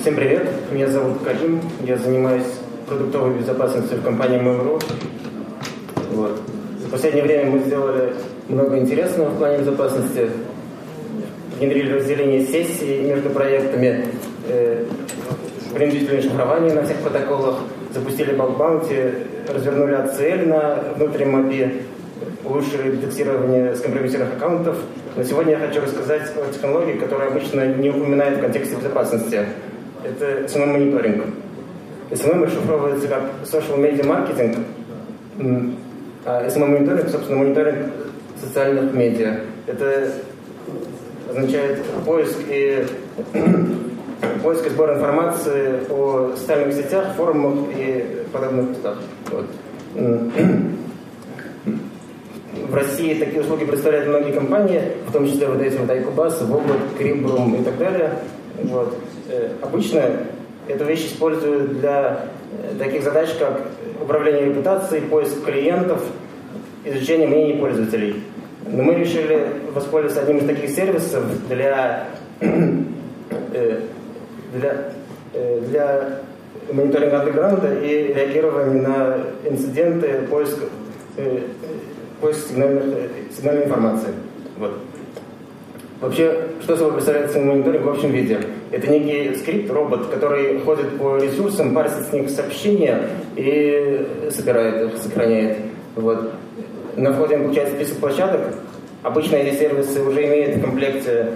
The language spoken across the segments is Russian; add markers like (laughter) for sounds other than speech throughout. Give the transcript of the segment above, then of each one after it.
Всем привет, меня зовут Кадим, я занимаюсь продуктовой безопасностью в компании Mail.ru. Вот. За последнее время мы сделали много интересного в плане безопасности. Внедрили разделение сессий между проектами, э, принудительное шифрование на всех протоколах, запустили баг-баунти, развернули ACL на внутреннем API, улучшили детектирование скомпрометированных аккаунтов. Но сегодня я хочу рассказать о технологии, которая обычно не упоминают в контексте безопасности. Это SMM-мониторинг. SMM расшифровывается как Social Media Marketing, а SMM-мониторинг, собственно, мониторинг социальных медиа. Это означает поиск и (clears throat) поиск и сбор информации о социальных сетях, форумах и подобных местах. Вот. (clears throat) России такие услуги представляют многие компании, в том числе вот эти вот Айкубас, Вобот, Крибрум и так далее. Вот. Э, обычно эту вещь используют для э, таких задач, как управление репутацией, поиск клиентов, изучение мнений пользователей. Но мы решили воспользоваться одним из таких сервисов для, э, для, для мониторинга андеграунда и реагирования на инциденты, поиск, поиск сигнальных, сигнальной информации. Вот. Вообще, что собой представляет мониторинг в общем виде? Это некий скрипт, робот, который ходит по ресурсам, парсит с них сообщения и собирает их, сохраняет. Вот. На входе он получает список площадок. Обычно эти сервисы уже имеют в комплекте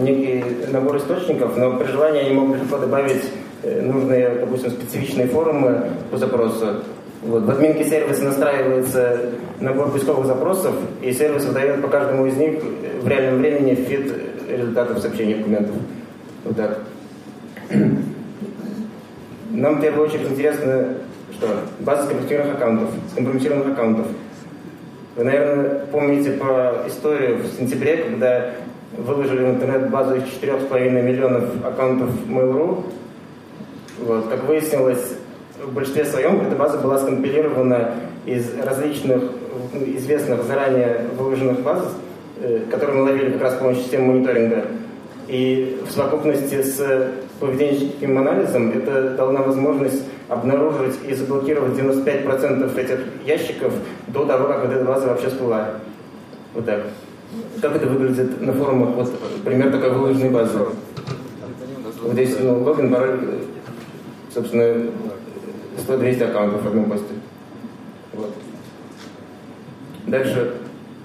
некий набор источников, но при желании они могут легко добавить э, нужные, допустим, специфичные форумы по запросу. Вот. В админке сервиса настраивается набор поисковых запросов, и сервис выдает по каждому из них в реальном времени фид результатов сообщения документов. Вот так. Нам в первую очередь интересно, что база скомпрометированных аккаунтов, скомпрометированных аккаунтов. Вы, наверное, помните про историю в сентябре, когда выложили в интернет базу из 4,5 миллионов аккаунтов Mail.ru. Вот. Как выяснилось, в большинстве своем эта база была скомпилирована из различных известных заранее выложенных баз, э, которые мы ловили как раз с помощью системы мониторинга. И в совокупности с поведенческим анализом это дало нам возможность обнаружить и заблокировать 95% этих ящиков до того, как вот эта база вообще всплыла. Вот так. Как это выглядит на форумах? Вот пример такой выложенной базы. Вот здесь ну, логин, пароль, собственно, 100-200 аккаунтов в одном посте. Вот. Дальше.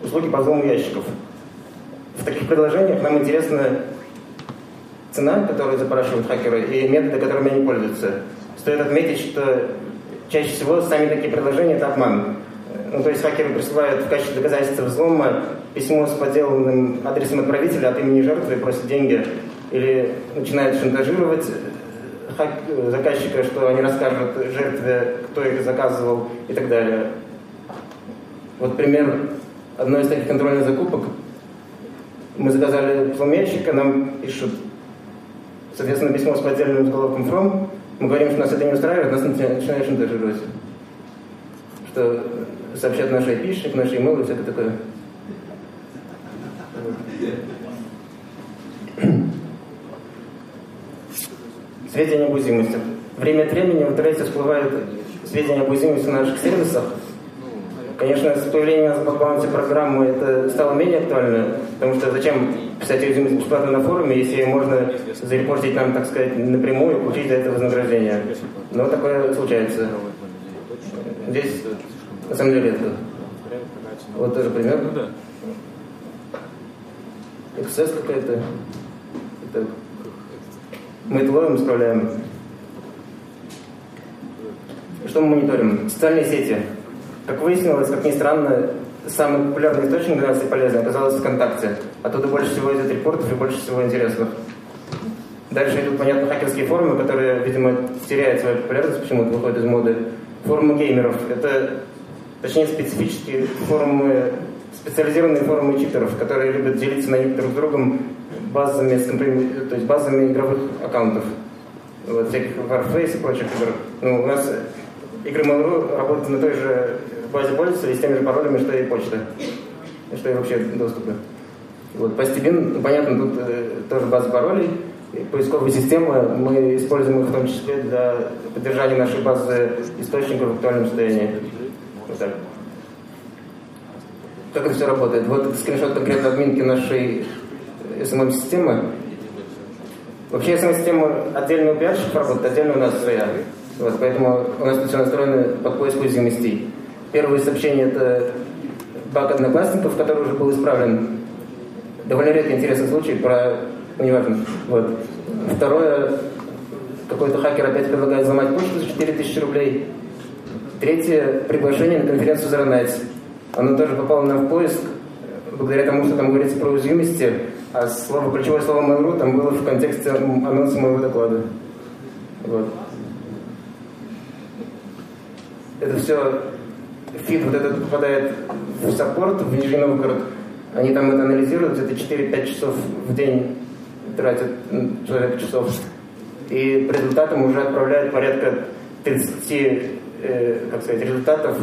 Услуги по взлому ящиков. В таких предложениях нам интересна цена, которую запрашивают хакеры, и методы, которыми они пользуются. Стоит отметить, что чаще всего сами такие предложения – это обман. Ну, то есть хакеры присылают в качестве доказательства взлома письмо с подделанным адресом отправителя от имени жертвы и просят деньги. Или начинают шантажировать заказчика, что они расскажут жертве, кто их заказывал и так далее. Вот пример одной из таких контрольных закупок. Мы заказали взломящика, нам пишут, соответственно, письмо с поддельным заголовком «From». Мы говорим, что нас это не устраивает, нас начинают шантажировать. Что сообщат наш IP-шник, наш email и всякое такое. Сведения об уязвимости. Время от времени в интернете всплывают сведения об уязвимости на наших сервисах. Конечно, с появлением баунти программы это стало менее актуально, потому что зачем писать уязвимость бесплатно на форуме, если можно зарепортить нам, так сказать, напрямую и получить за это вознаграждение. Но такое случается. Здесь, на самом деле, это вот тоже пример. Эксцесс какая-то. Это мы это ловим, исправляем. Что мы мониторим? Социальные сети. Как выяснилось, как ни странно, самый популярный источник для нас и полезный оказался ВКонтакте. Оттуда больше всего идет репортов и больше всего интересных. Дальше идут, понятно, хакерские форумы, которые, видимо, теряют свою популярность, почему-то выходят из моды. Форумы геймеров. Это, точнее, специфические форумы, специализированные форумы читеров, которые любят делиться на них друг с другом базами, то есть базами игровых аккаунтов. Вот, всяких Warface и прочих игр. Ну, у нас игры Mail.ru работают на той же базе пользователей с теми же паролями, что и почта. Что и вообще доступы. Вот, по Steam, ну, понятно, тут э, тоже база паролей. поисковые системы, мы используем их в том числе для поддержания нашей базы источников в актуальном состоянии. Вот так. Как это все работает? Вот скриншот конкретно админки нашей SMM-системы. Вообще SMM-система отдельно у пиарщиков работает, отдельно у нас своя. Вот, поэтому у нас все настроено под поиск уязвимостей. Первое сообщение – это баг одноклассников, который уже был исправлен. Довольно редкий интересный случай про... Ну, неважно. Вот. Второе, какой-то хакер опять предлагает взломать почту за 4000 рублей. Третье, приглашение на конференцию Nights. Оно тоже попало нам в поиск, благодаря тому, что там говорится про уязвимости, а слово, ключевое слово Mail.ru там было в контексте анонса моего доклада. Вот. Это все, фид вот этот попадает в саппорт в Нижний Новгород. Они там это анализируют, где-то 4-5 часов в день тратят человек часов. И по результатам уже отправляют порядка 30 э, как сказать, результатов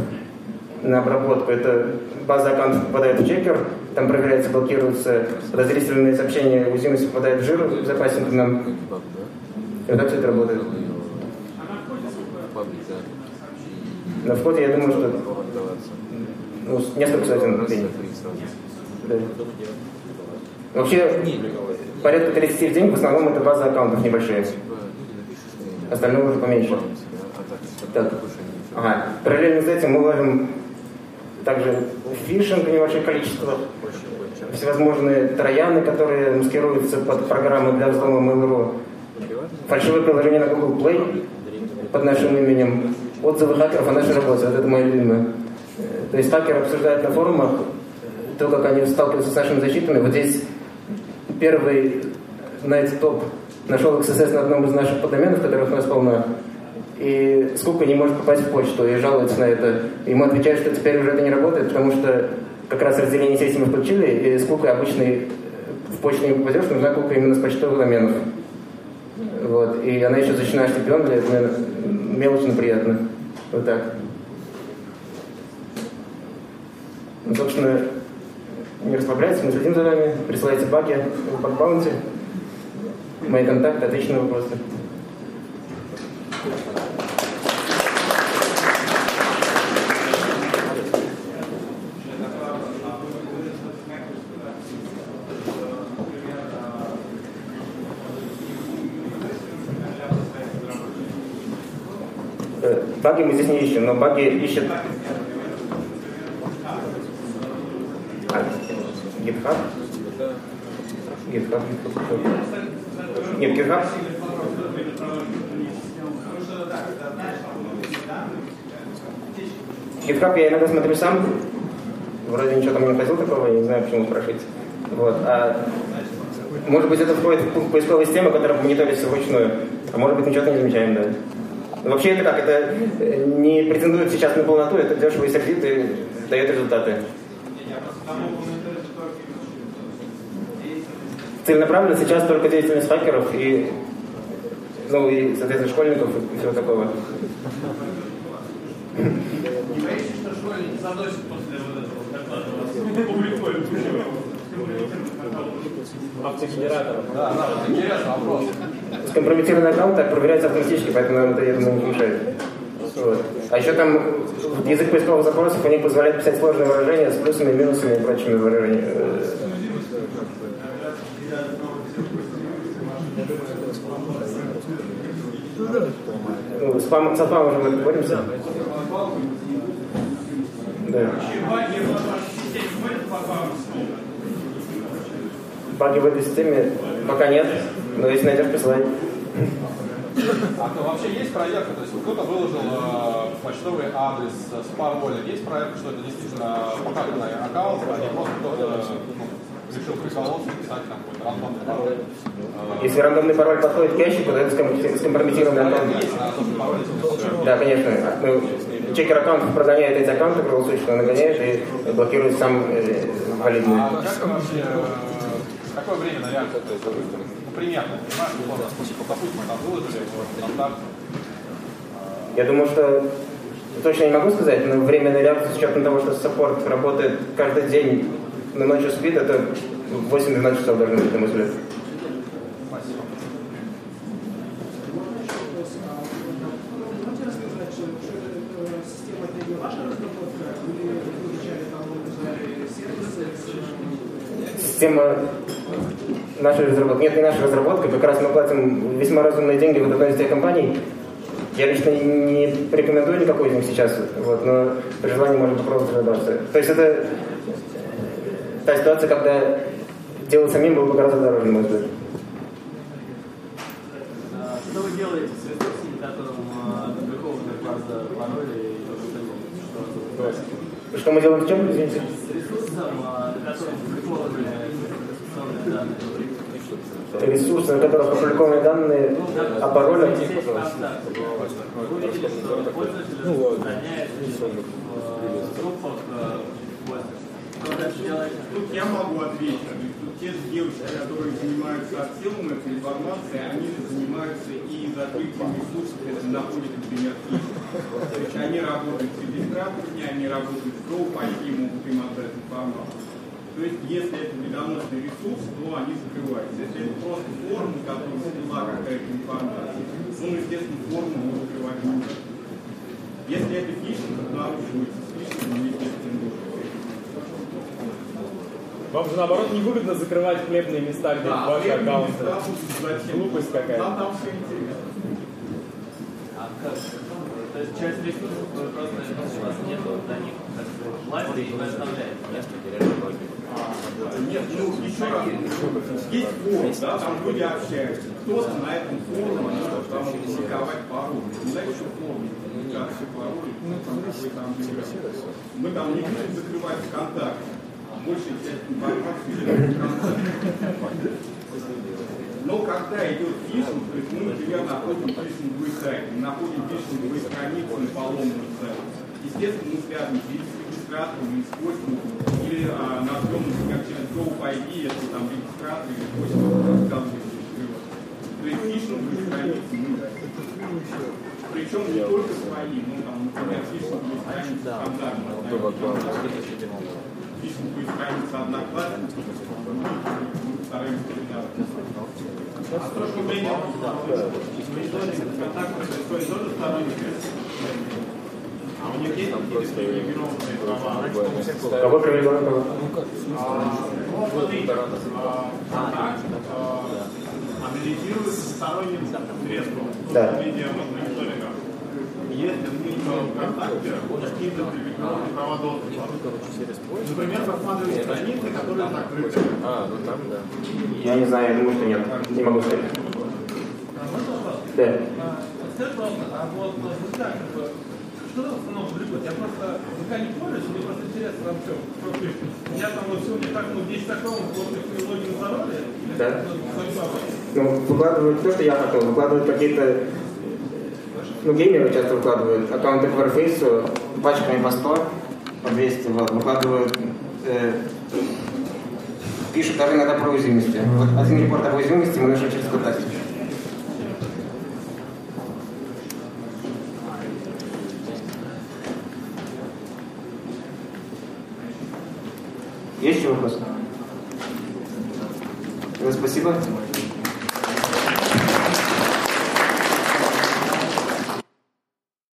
на обработку. Это база аккаунтов попадает в чекер, там проверяется, блокируются подозрительные сообщения, уязвимости попадает в жир безопасненько нам. И вот так все это работает. На входе, я думаю, что ну, несколько сотен дней. Да. Вообще, порядка 30 в день, в основном это база аккаунтов небольшие. Остальное уже поменьше. Так. Ага. Параллельно с этим мы ловим также фишинг в небольших количествах, всевозможные трояны, которые маскируются под программы для взлома Mail.ru, фальшивое приложение на Google Play под нашим именем, отзывы хакеров о нашей работе, вот это мое любимое. То есть хакер обсуждает на форумах то, как они сталкиваются с нашими защитами. Вот здесь первый Night Top нашел XSS на одном из наших подоменов, которых у нас полно, и сколько не может попасть в почту и жалуется на это. Ему отвечают, что теперь уже это не работает, потому что как раз разделение сети мы включили, и сколько обычный в почту не попадешь, нужна кука именно с почтовых доменов. Вот. И она еще защищена HTTP, для этого мелочно приятно. Вот так. Ну, собственно, не расслабляйтесь, мы следим за вами, присылайте баги в бакбаунте. Мои контакты, отличные вопросы. Баги мы здесь не ищем, но баги ищет... А, GitHub? GitHub? Нет, GitHub? GitHub я иногда смотрю сам. Вроде ничего там не находил такого, я не знаю, почему спрашиваете. Вот. А, может быть, это входит в поисковые системы, которые мониторятся вручную. А может быть, ничего не замечаем, да. Вообще это как? Это не претендует сейчас на полноту, это дешево и сердит и дает результаты. Целенаправленно сейчас только деятельность хакеров и, ну, и, соответственно, школьников и всего такого. Не боишься, что школьники заносят после вот этого доклада? Публикуют. Да, да, интересный вопрос. Скомпрометированный аккаунт так проверяется автоматически, поэтому, наверное, это, не мешает. Вот. А еще там язык поисковых запросов у них позволяет писать сложные выражения с плюсами, минусами и прочими выражениями. Ну, спам, со спамом уже мы боремся. Да. Баги в этой системе пока нет, но если найдешь, присылай. А то вообще есть проверка, то есть кто-то выложил э, почтовый адрес с паролем, есть проверка, что это действительно покатанный аккаунт, а не просто кто-то ну, решил приколоться писать там какой-то рандомный пароль. Если рандомный пароль подходит к ящику, то это скомпрометированный аккаунт. Да, конечно. Ну, чекер аккаунт прогоняет эти аккаунты круглосуточно, нагоняет и блокирует сам э, валидный. А как вообще Какое время на реакцию? Примерно, понимаешь, условно, типа, какую мы там выложили, вот, контакт. Я думаю, что точно не могу сказать, но временная реакция, с учетом того, что саппорт работает каждый день, на ночью спит, это 8-12 часов должно быть, на мой взгляд. Система нашей разработки. Нет, не наша разработка, как раз мы платим весьма разумные деньги в одной из тех компаний. Я лично не рекомендую никакой из них сейчас, вот, но при желании можно попробовать разобраться. То есть это та ситуация, когда делать самим было бы гораздо дороже, на мой взгляд. Что вы делаете с ресурсами, которым опубликованы правда пароли и Что мы делаем с чем, извините? С ресурсом, на котором опубликованы инвестиционные данные. Ресурсы, на которых опубликованы данные о паролях. В группах Что дальше делаете? Тут я могу ответить те же девочки, которые занимаются отсылом этой информации, они занимаются и закрытием ресурсов, это находит, например, То есть они работают с регистраторами, они работают с Go, по могут им отдать информацию. То есть, если это медоносный ресурс, то они закрываются. Если это просто форма, которая всегда какая-то информация, ну, естественно, форму мы закрывать не можем. Если это фишинг, обнаруживается с фишингом, естественно, вам же наоборот невыгодно закрывать хлебные места, где да, ваши аккаунты. Глупость какая-то. Там, там все интересно. А как? То есть часть ресурсов вы просто у вас нет до них как власти и вы оставляете. Нет, ну еще раз. Есть форум, да, там люди общаются. Кто-то на этом форуме может там публиковать пароль. Знаете, что форум публикации паролей, ну, там, мы там не будем закрывать ВКонтакте большая часть информации Но когда идет фишинг, то есть мы, например, находим фишинговый сайт, мы находим фишинговые страницы на поломанном сайте, естественно, мы связаны с регистратором, с хостингом, или а, назовем, например, через GoPID, если там регистратор или хостинг рассказывает, То есть фишинговые страницы мы причем не только свои, ну там, например, фишинговые страницы стандартные письма будет храниться одноклассников, мы стараемся А то, что время контакт происходит тоже сторонниками, а у них привилегированные права? Ну, контакт анализируется сторонним средством, да. если мы в контакте какие-то привилегированные права доступа. Например, просматривать страницы, которые закрыты. А, ну там, да. Я не знаю, я думаю, что нет. Не могу сказать. Да. Как, что в основном публикуете? Я просто пока не пользуюсь, мне просто интересно вам все. Я там вот сегодня так, ну, 10 аккаунтов, вот их логин пароли, да. Ну, выкладывают то, что я хотел, выкладывают какие-то ну, геймеры часто выкладывают аккаунты к Warface пачками по 100, по 200, вот, выкладывают, э, пишут даже иногда про уязвимости. Вот один репорт об уязвимости мы нашли через ВКонтакте. Есть